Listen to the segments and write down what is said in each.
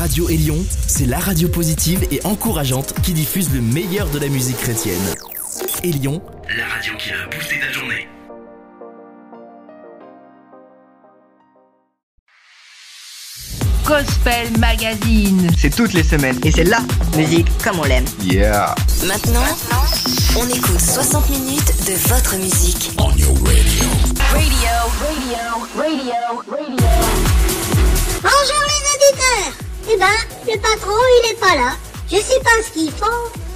Radio Élion, c'est la radio positive et encourageante qui diffuse le meilleur de la musique chrétienne. Élion, la radio qui a boosté ta journée. Gospel Magazine. C'est toutes les semaines et c'est la musique comme on l'aime. Yeah. Maintenant, on écoute 60 minutes de votre musique. On your radio. Radio, radio, radio, radio. Bonjour les auditeurs Eh ben, le patron, il est pas là. Je sais pas ce qu'ils font.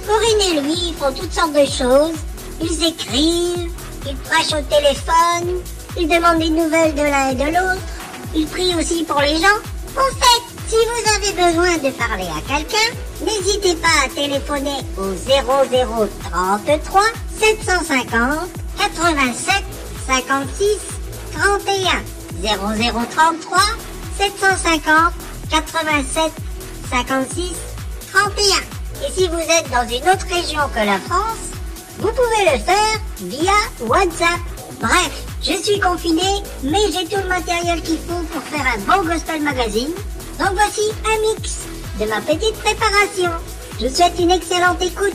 Corinne et lui, ils font toutes sortes de choses. Ils écrivent, ils prêchent au téléphone, ils demandent des nouvelles de l'un et de l'autre. Ils prient aussi pour les gens. En fait, si vous avez besoin de parler à quelqu'un, n'hésitez pas à téléphoner au 0033 750 87 56 31. 0033 750 87 56 31. Et si vous êtes dans une autre région que la France, vous pouvez le faire via WhatsApp. Bref, je suis confiné, mais j'ai tout le matériel qu'il faut pour faire un bon gospel magazine. Donc voici un mix de ma petite préparation. Je vous souhaite une excellente écoute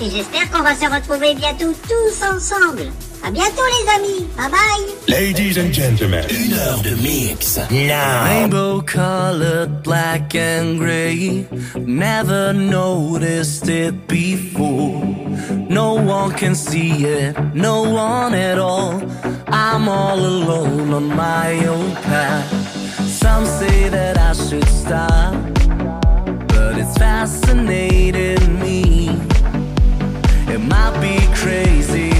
et j'espère qu'on va se retrouver bientôt tous ensemble. À bientôt les amis. Bye bye. Ladies and gentlemen, Une heure de mix. Rainbow colored black and gray. Never noticed it before. No one can see it, no one at all. I'm all alone on my own path. Some say that I should stop, but it's fascinating me. It might be crazy,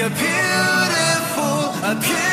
a beautiful, a beautiful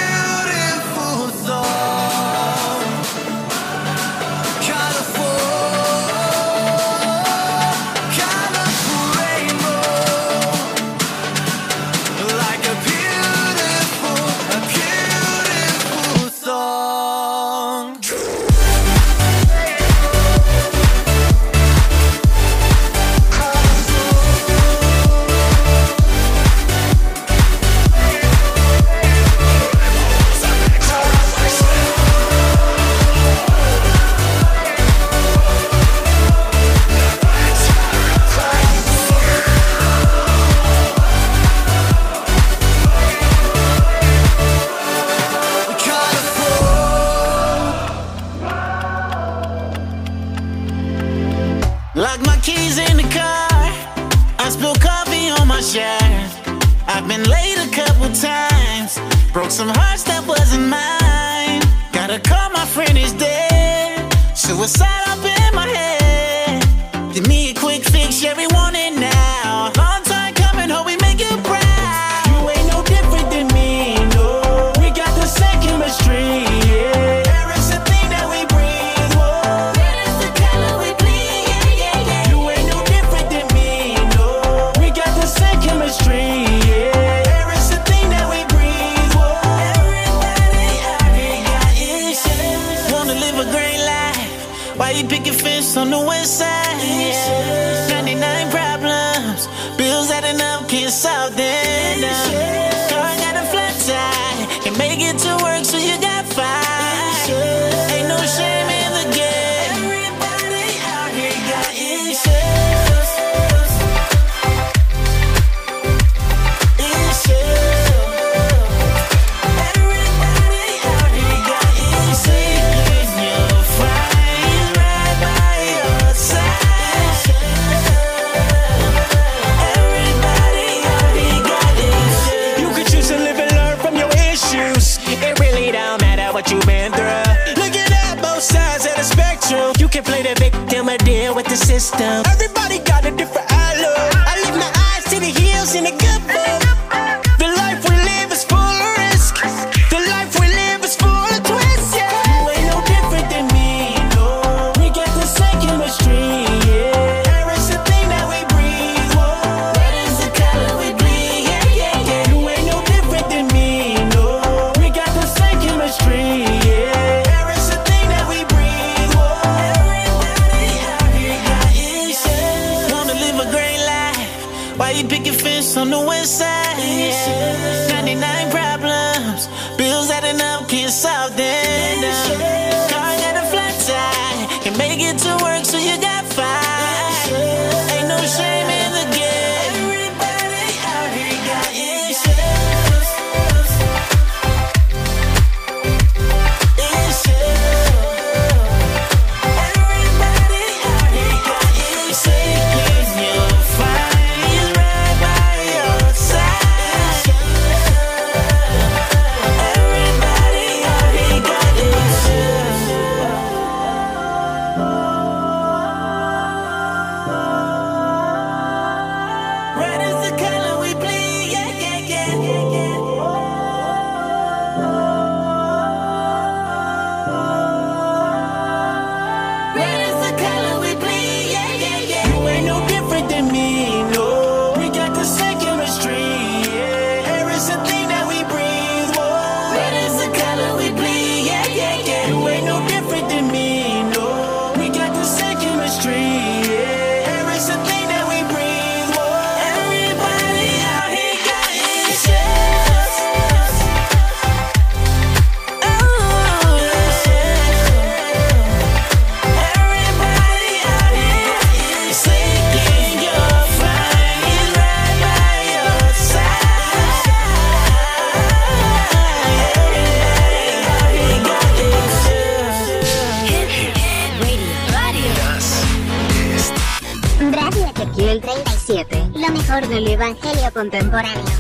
contemporáneo.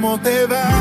¿Cómo te va?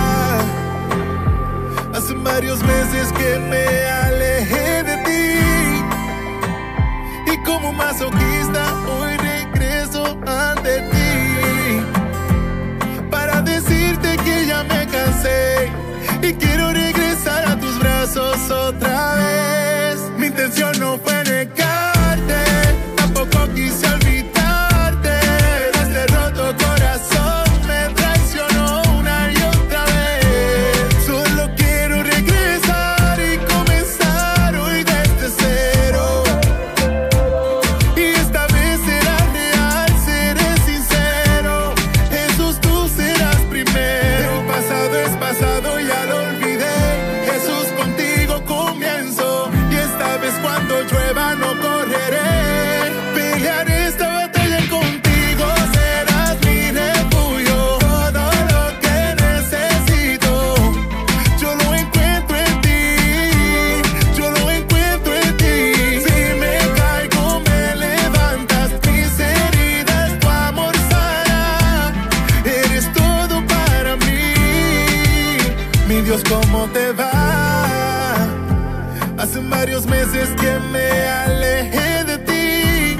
hace varios meses que me alejé de ti.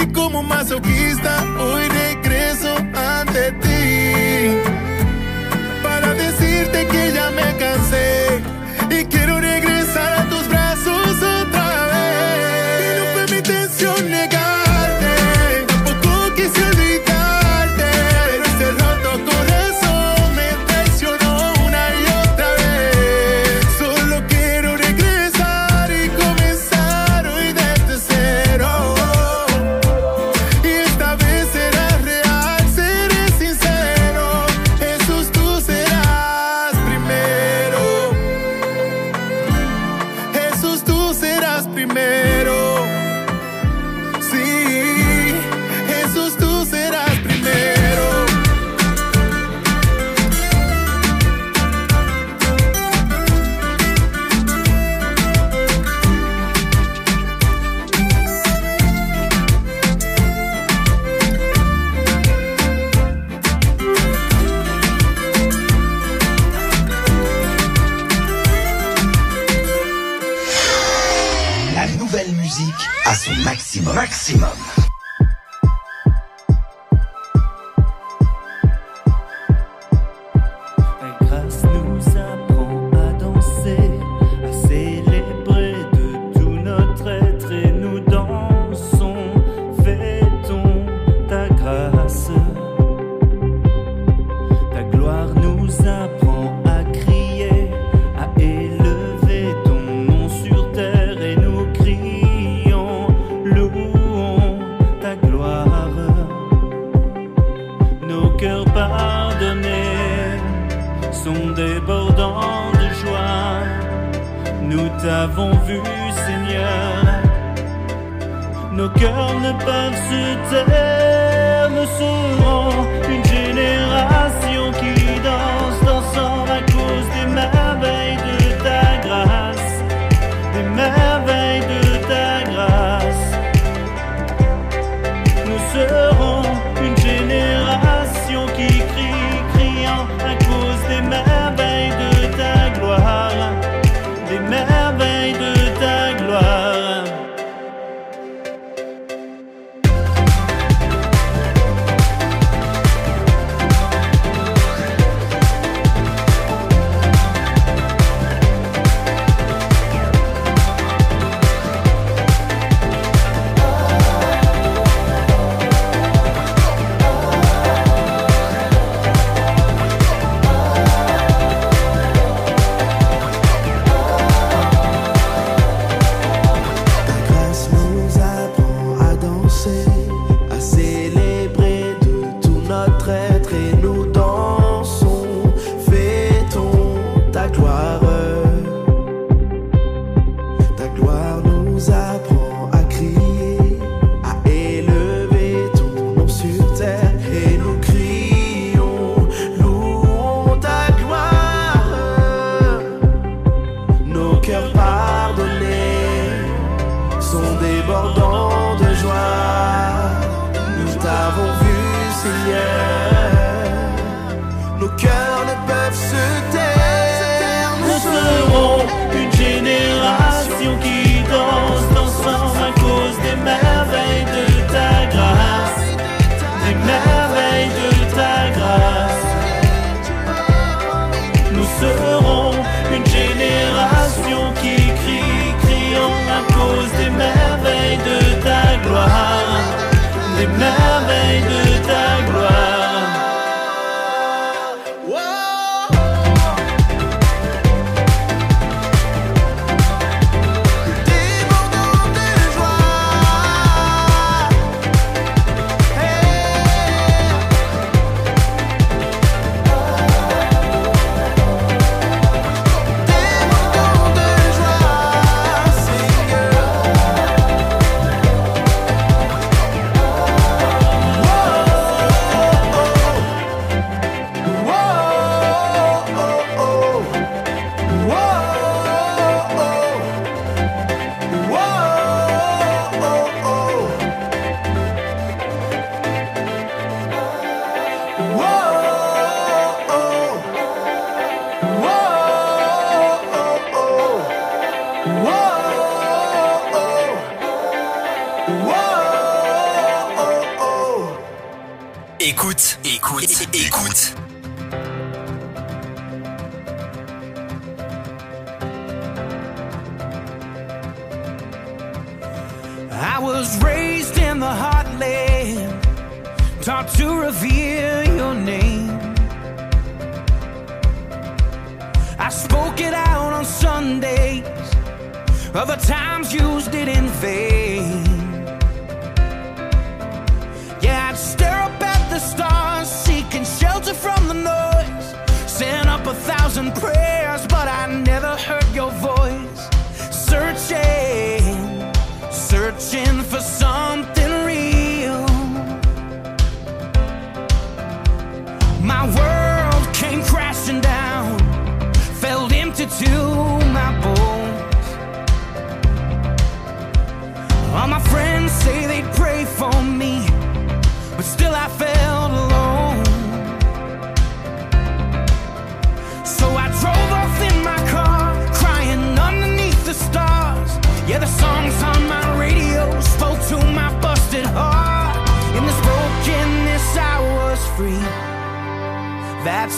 Y como masoquista t'avons vu, Seigneur. Nos cœurs ne peuvent se taire, nous serons une génération qui danse, dansant à cause des merveilles de ta grâce, des merveilles. Faith.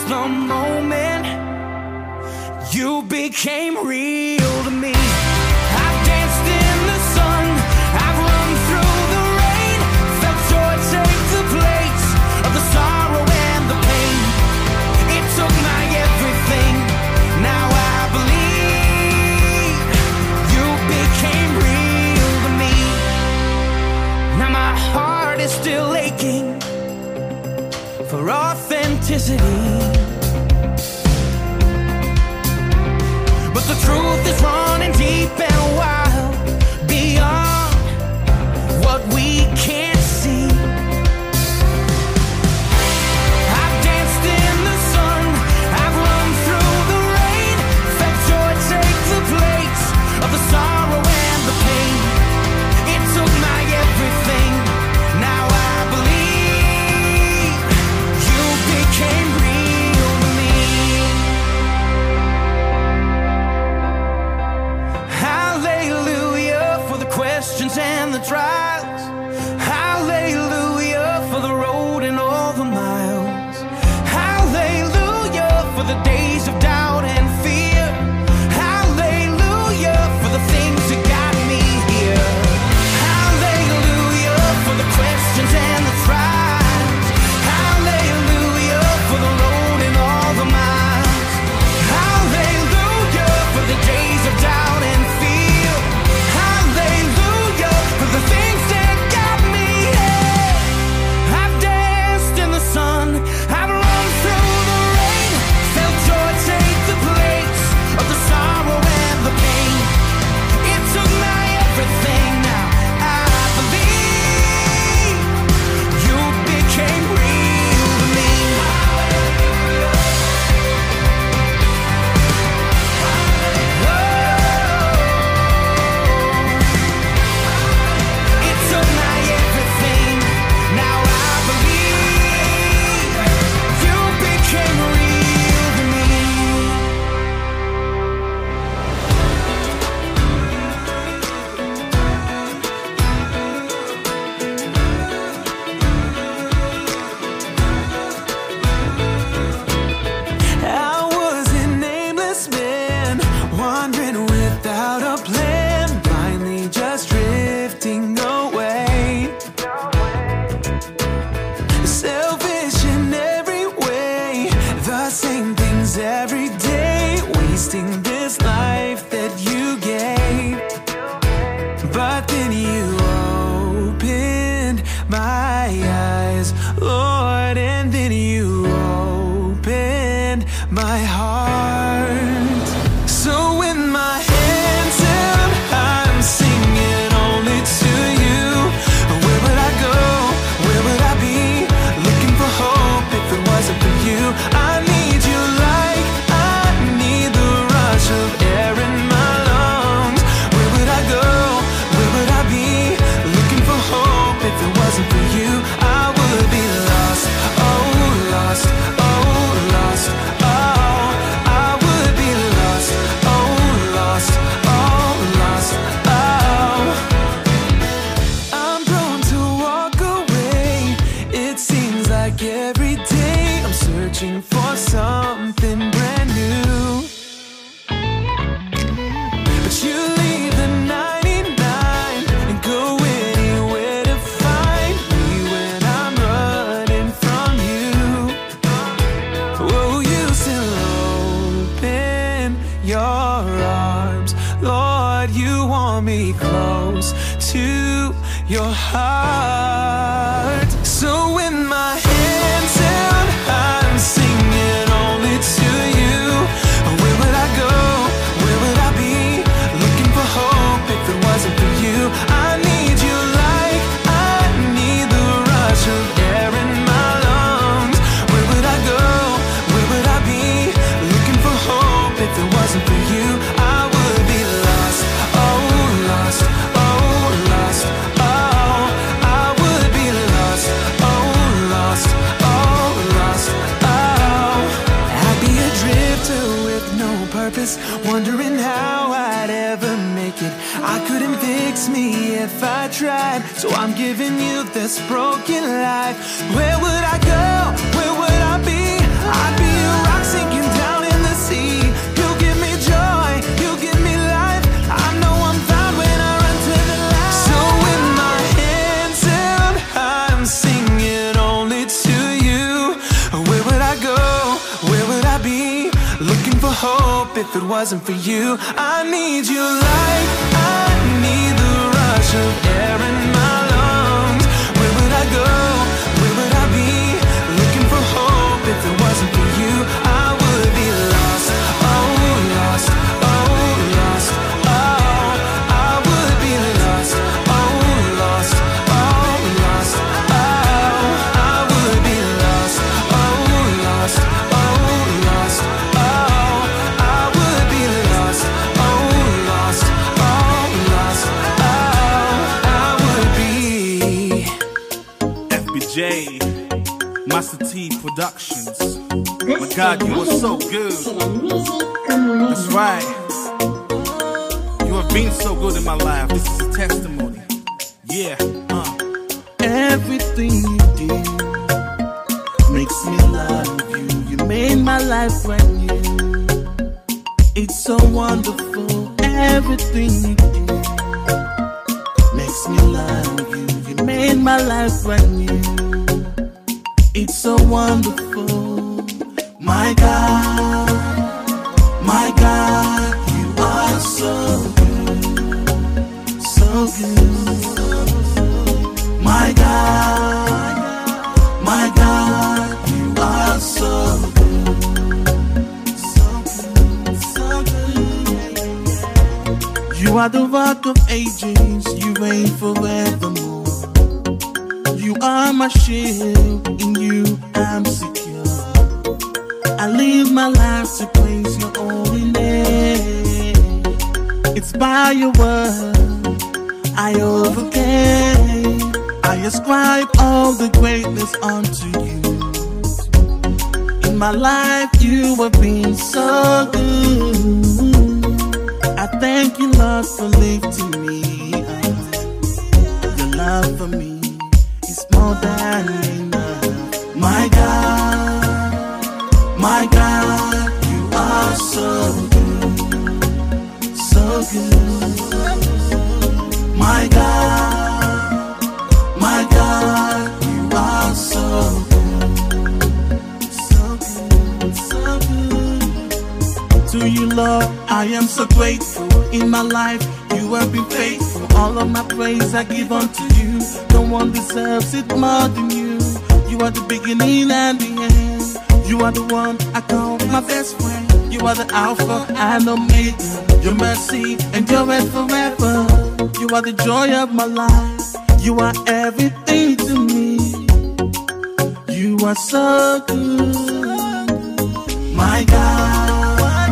the moment you became real to me. I've danced in the sun. I've run through the rain. Felt joy take the place of the sorrow and the pain. It took my everything. Now I believe you became real to me. Now my heart is still aching for authenticity. truth is running deep fix me if I tried, so I'm giving you this broken life. Where would I go? Where would I be? I'd be a rock sinking down in the sea. You give me joy, you give me life. I know I'm found when I run to the light. So with my hands out, I'm singing only to you. Where would I go? Where would I be? Looking for hope if it wasn't for you. I need you like of Productions. My God, you are so good. That's right. You have been so good in my life. This is a testimony. Yeah, uh. Everything you do makes me love you. You made my life brand new. It's so wonderful. Everything you do makes me love you. You made my life brand new. So wonderful. My God, my God, you are so good, so good. My God, my God, you are so good, so good, so good. You are the rock of ages, you reign forevermore. Are my shield, in you I'm secure. I live my life to praise your holy name. It's by your word I overcame. I ascribe all the greatness unto you. In my life, you have been so good. I thank you, Lord, for lifting me up. Your love for me My God, my God, you are so good, so good. My God, my God, you are so good, so good, so good. To you, Lord, I am so grateful. In my life, you have been faithful. All of my praise I give unto you. One deserves it more than you. You are the beginning and the end. You are the one I call my best friend. You are the Alpha and Omega. Your mercy endureth forever. You are the joy of my life. You are everything to me. You are so good. My God,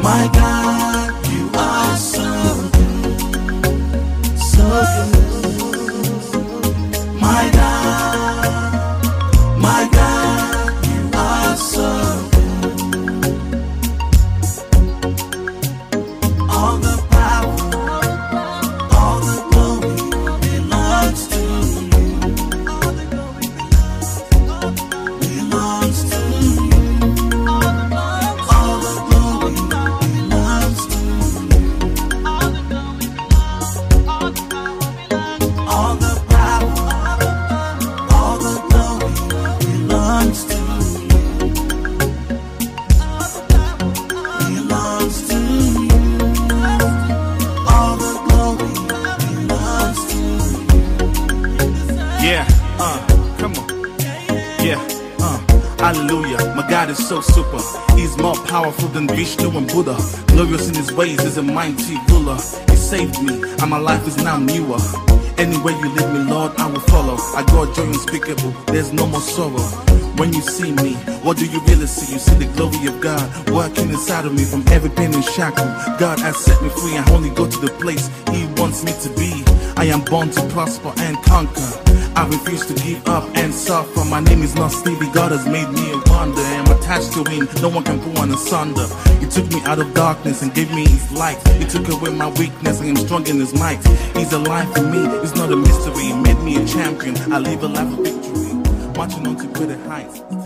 my God, you are so good. So good. Mighty ruler. He saved me, and my life is now newer. Anywhere you lead me, Lord, I will follow. I got joy unspeakable, there's no more sorrow. When you see me, what do you really see? You see the glory of God working inside of me from every pain and shackle. God has set me free. I only go to the place He wants me to be. I am born to prosper and conquer. I refuse to give up and suffer. My name is not Stevie. God has made me a wonder. I'm attached to Him. No one can pull one asunder. He took me out of darkness and gave me His light. He took away my weakness and I'm strong in His might. He's alive for me. It's not a mystery. He made me a champion. I live a life of victory. Marching on to greater heights.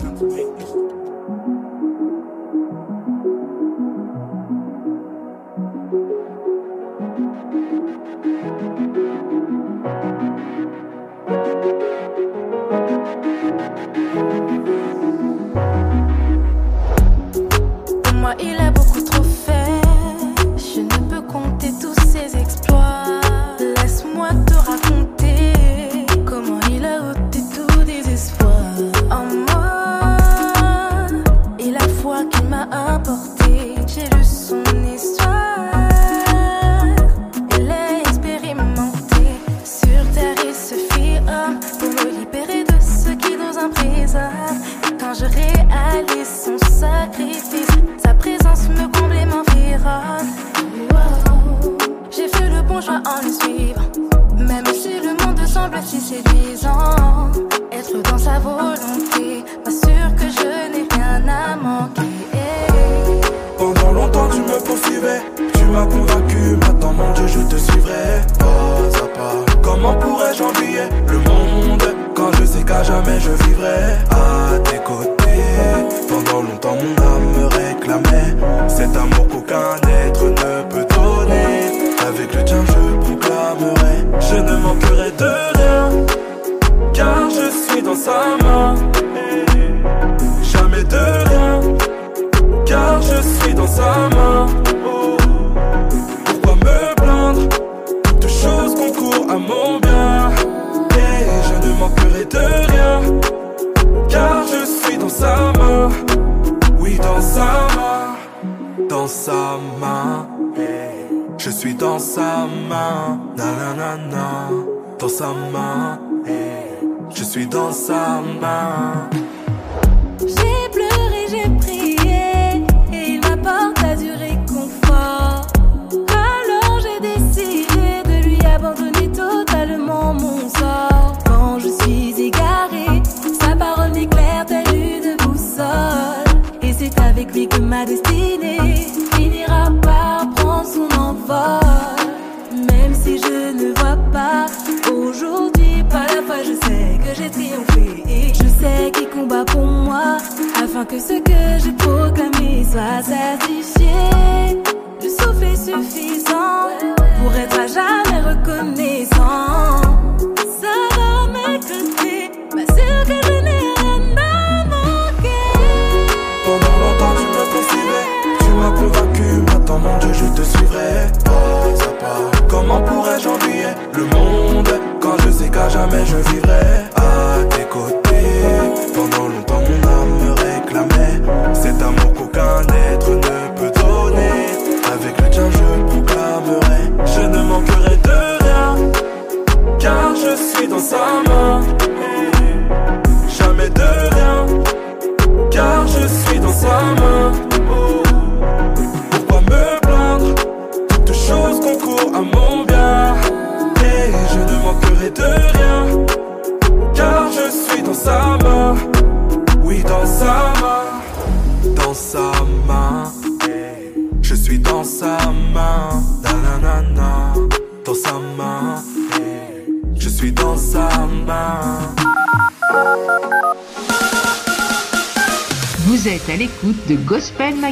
Afin que ce que j'ai proclamé soit certifié. Le souffle est suffisant pour être à jamais reconnaissant. Ça va m'écouter, m'assure que je n'ai rien à manquer. Pendant longtemps tu me poursuivais, tu m'as convaincu, maintenant mon Dieu je te suivrai pas à. Comment pourrais-je envier le monde quand je sais qu'à jamais je vivrai?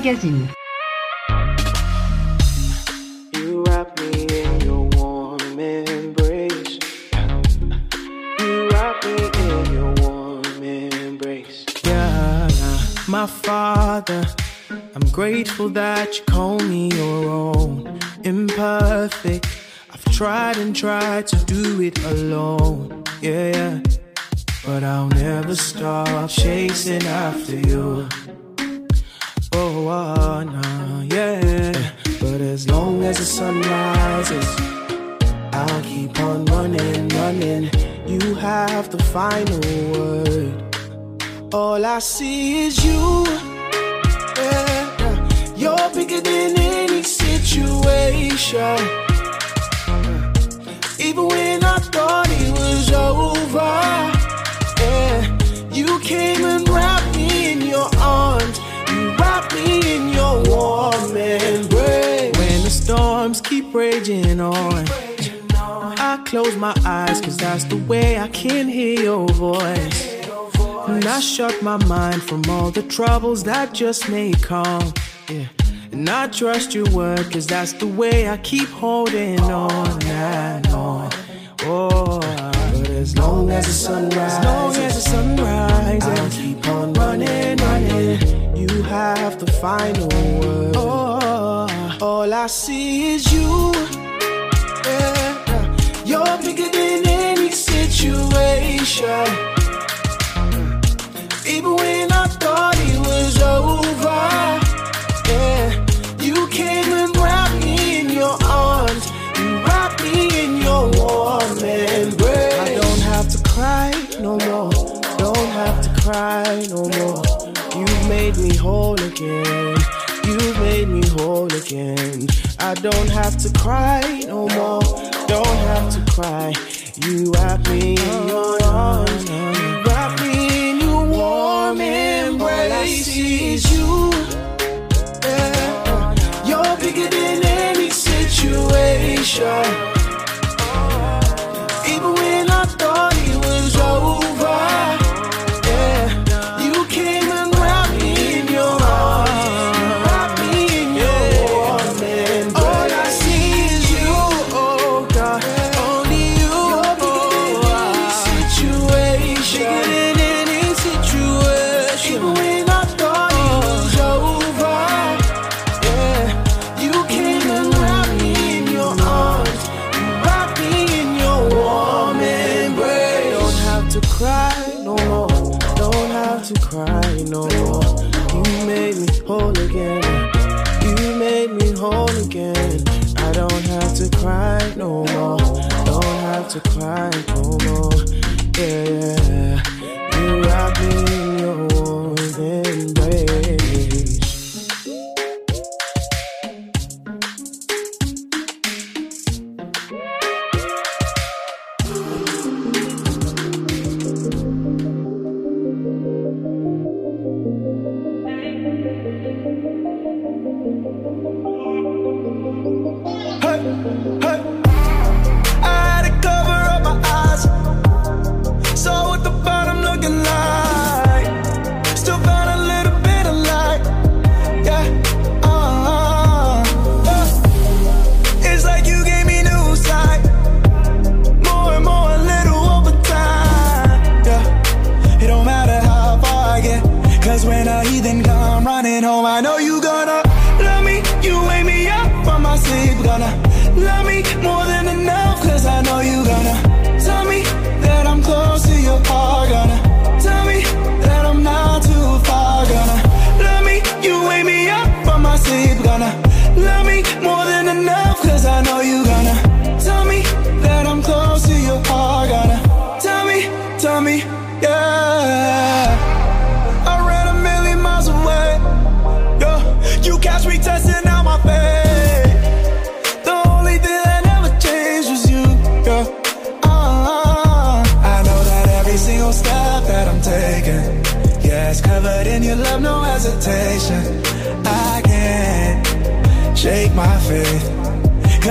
Yeah, my father, I'm grateful that you call me your own. Imperfect, I've tried and tried to do it alone. Yeah, yeah. but I'll never stop chasing after you. Oh, oh no, yeah. But as long as the sun rises, I'll keep on running, running. You have the final word. All I see is you. Yeah. You're bigger than any situation. Even when I thought it was over, yeah. You came and Wrapped me in your warm embrace. When the storms keep raging on, I close my eyes, cause that's the way I can hear your voice. And I shut my mind from all the troubles that just may come. Yeah. And I trust your word, cause that's the way I keep holding on and on. Oh, but as long as the sun rises, as long as the sun rises, I'll keep on running, running. You have the final word. Oh, all I see is you. Yeah. You're bigger than any situation. Even when I thought it was over, yeah, you came and wrapped me in your arms. You wrapped me in your warm embrace. I don't have to cry no more. Don't have to cry no more. Whole again. You've made me whole again. I don't have to cry no more. Don't have to cry. You wrap me in your arms. You wrap me in your warm embrace. All I see is you. Yeah. You're bigger than any situation.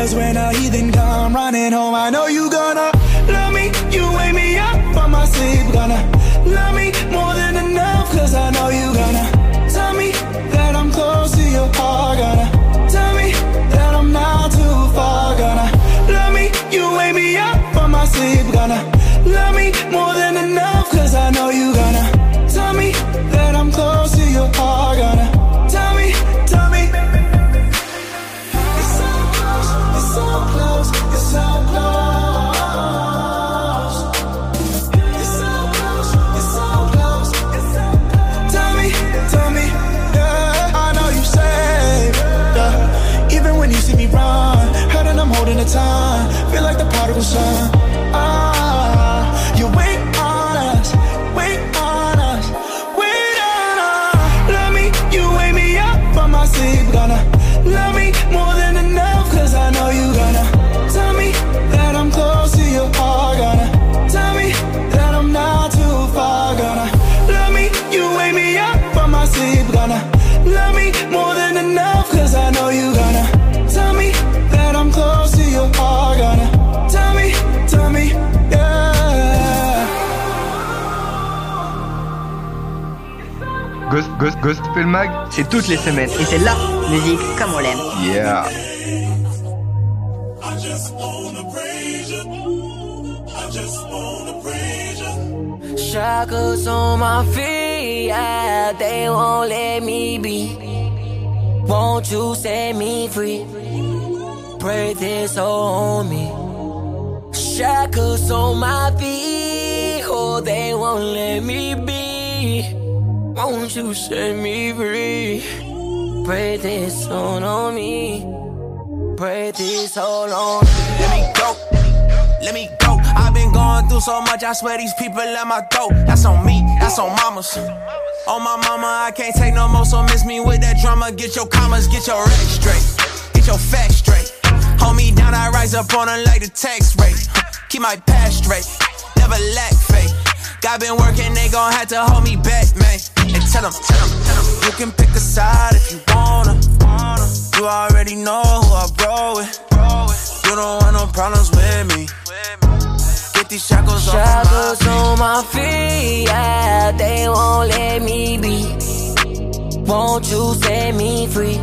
Cause when a heathen come running home, I know Ghost, Ghost, Gospel Mag, c'est toutes les semaines. Et c'est la musique comme on l'aime. Yeah. Shackles on my feet, yeah, they won't let me be. Won't you set me free? Pray this on me. Shackles on my feet, oh, they won't let me be. Won't you set me free? Pray this on on me. Pray this all on me. Let me go. Let me go. I've been going through so much, I swear these people at my throat. That's on me, that's on mamas. On my mama, I can't take no more, so miss me with that drama. Get your commas, get your rent straight. Get your facts straight. Hold me down, I rise up on her like the tax rate. Keep my past straight, never lack faith. God been working, they gon' have to hold me back, man. Tell them, tell them, tell them, you can pick a side if you wanna. You already know who I roll with. You don't want no problems with me. Get these shackles off Shackles of my on my feet, yeah, they won't let me be. Won't you set me free?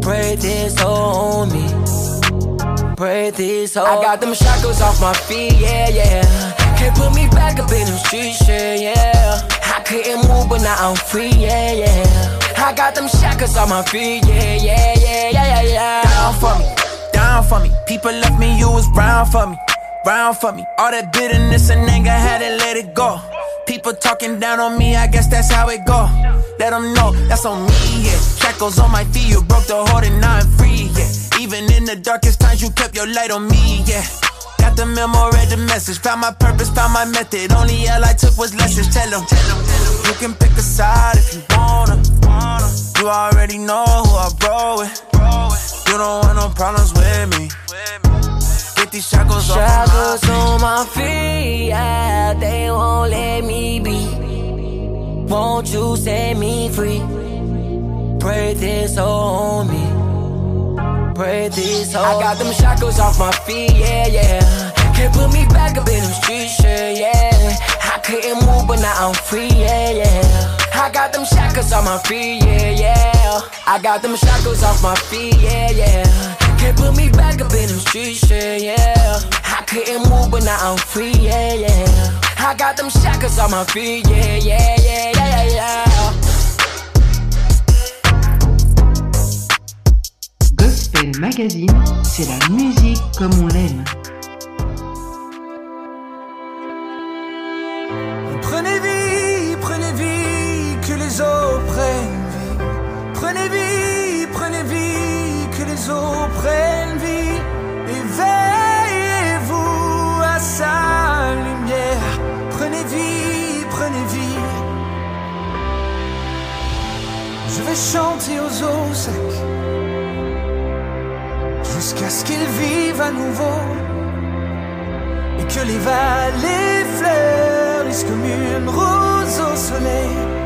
Pray this on me. Pray this on I got them shackles off my feet, yeah, yeah. Can't put me back up in them streets, yeah, yeah. Couldn't move, but now I'm free, yeah, yeah. I got them shackles on my feet, yeah, yeah, yeah, yeah, yeah, yeah. down for me, down for me. People left me, you was round for me, round for me. All that bitterness and anger had to let it go. People talking down on me, I guess that's how it go. Let them know that's on me, yeah. Shackles on my feet, you broke the heart and now I'm free, yeah. Even in the darkest times, you kept your light on me, yeah. Got the memo, read the message. Found my purpose, found my method. Only L I took was lessons. Tell them, you can pick a side if you wanna. You already know who I roll with. You don't want no problems with me. Get these shackles off of my Shackles on my feet, yeah, they won't let me be. Won't you set me free? Pray this on me. Pray this on I got them shackles off my feet, yeah, yeah. Can't put me back up in them streets, yeah, yeah. Couldn't move, but now I'm free, yeah, yeah. I got them shackles off my feet, yeah, yeah. I got them shackles off my feet, yeah, yeah. Can't put me back up in them streets, yeah, yeah. I couldn't move, but now I'm free, yeah, yeah. I got them shackles on my feet, yeah, yeah, yeah, yeah, yeah. Gospel Magazine, c'est la musique comme on l'aime. Prennent vie. Prenez vie, prenez vie, que les eaux prennent vie. Éveillez-vous à sa lumière. Prenez vie, prenez vie. Je vais chanter aux eaux secs jusqu'à ce qu'ils vivent à nouveau et que les vallées fleurissent comme une rose au soleil.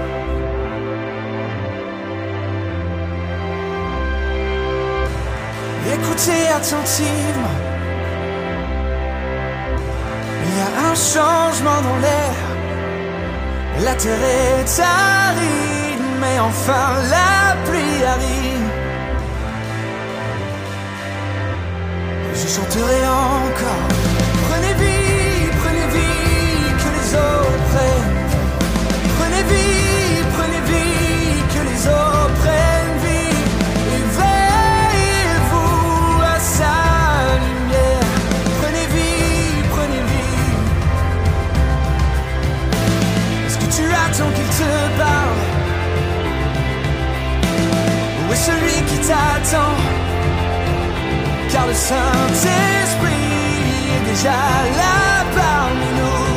Écoutez attentivement, il y a un changement dans l'air. La terre est aride, mais enfin la pluie arrive. Je chanterai encore. Prenez vie, prenez vie, que les eaux prennent. Prenez vie, celui qui t'attend car le Saint-Esprit est déjà là parmi nous.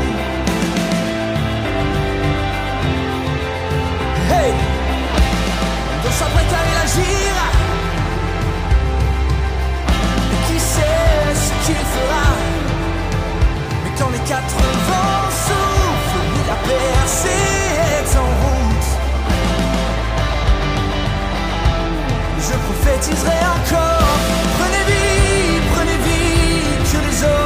Hey! On s'apprête à réagir. Et qui sait ce qu'il fera? Mais quand les quatre vents soufflent, la percée est en route. Je prophétiserai encore. Prenez vie, prenez vie, que les eaux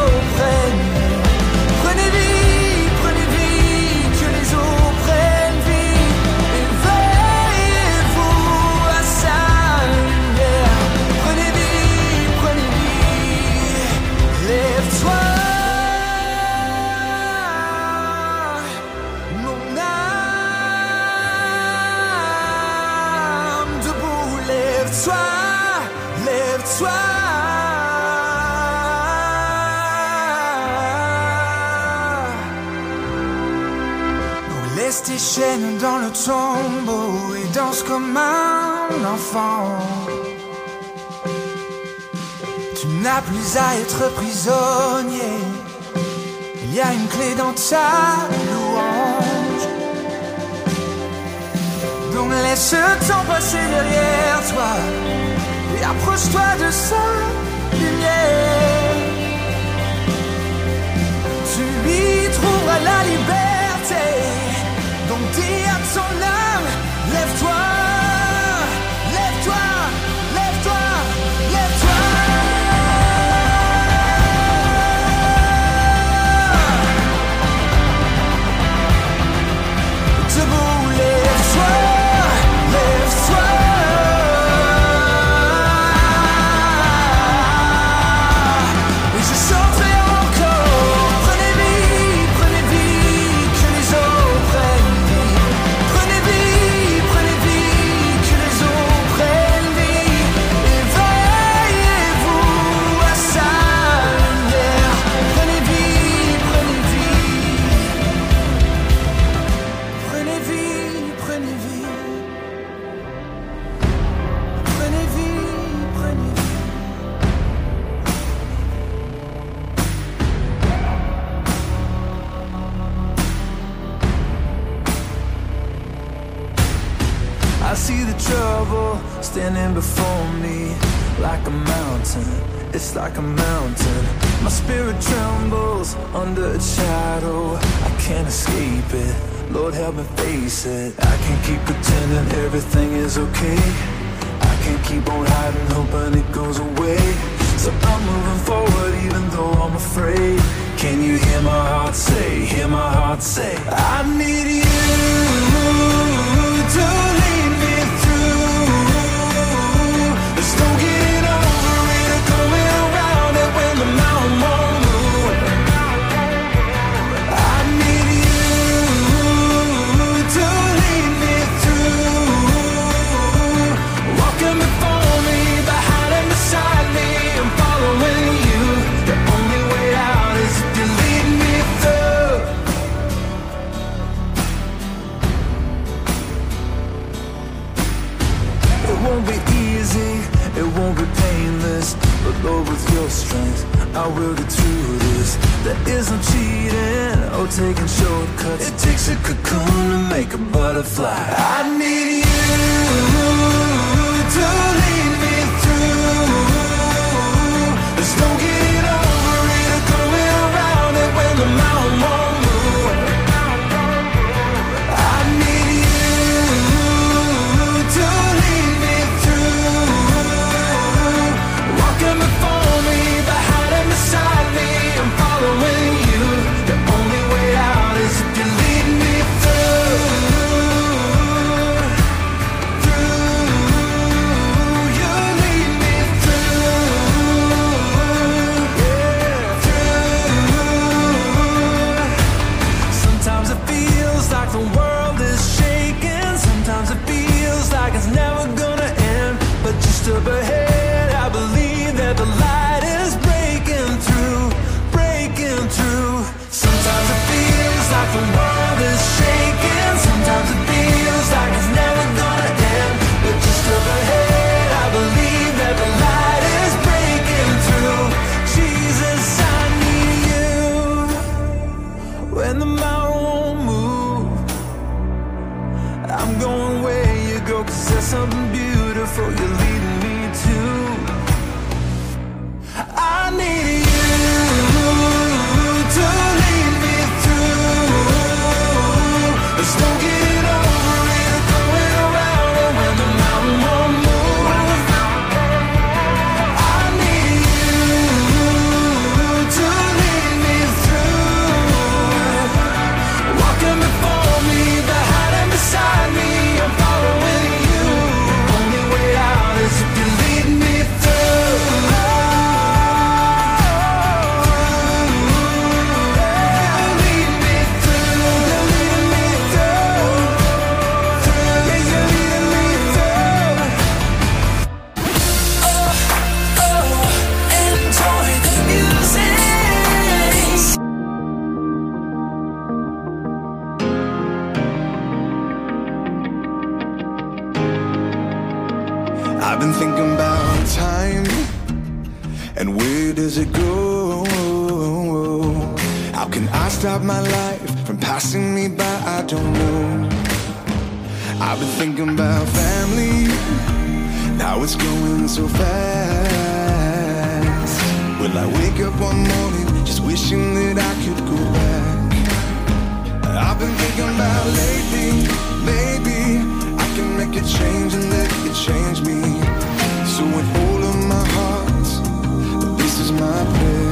un enfant. Tu n'as plus à être prisonnier. Il y a une clé dans ta louange. Donc laisse le temps passer derrière toi et approche-toi de sa lumière. Tu lui trouveras la liberté. Donc dis à ton âme, lève-toi, trouble standing before me like a mountain. It's like a mountain. My spirit trembles under its shadow. I can't escape it. Lord, help me face it. I can't keep pretending everything is okay. I can't keep on hiding, hoping it goes away. So I'm moving forward even though I'm afraid. Can you hear my heart say, hear my heart say, I need you to It won't be easy, it won't be painless. But Lord, with your strength, I will get through this. There is no cheating or taking shortcuts. It takes a cocoon to make a butterfly. I need How can I stop my life from passing me by? I don't know. I've been thinking about family. Now it's going so fast. Will I wake up one morning just wishing that I could go back? I've been thinking about lately, maybe I can make a change and let it change me. So with all of my heart, this is my prayer.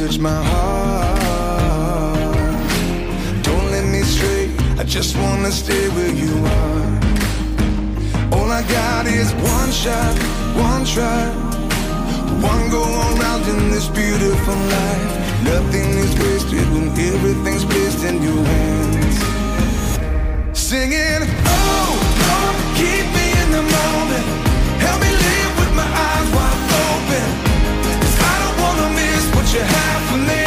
Touch my heart. Don't let me stray. I just wanna stay where you are. All I got is one shot, one try. One go around in this beautiful life. Nothing is wasted when everything's placed in your hands. Singing, oh Lord, keep me in the moment. Help me live with my eyes you have for me.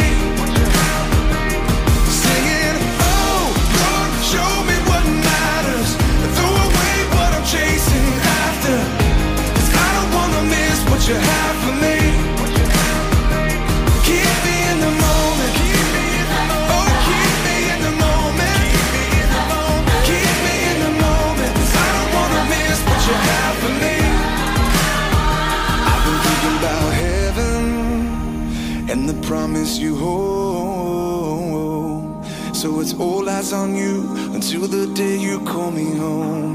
Eyes on you until the day you call me home.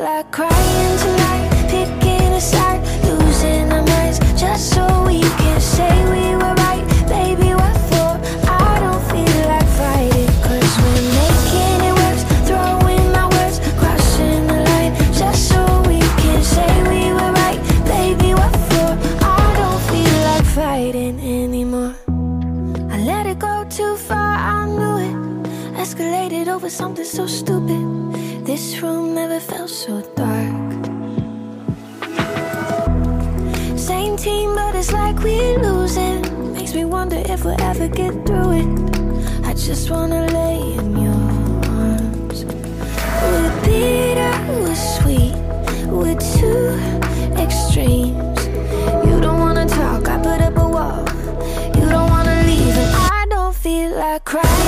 like crying to. like we're losing. Makes me wonder if we'll ever get through it. I just wanna lay in your arms. We're bitter, we're sweet, we're two extremes. You don't wanna talk, I put up a wall. You don't wanna leave, and I don't feel like crying.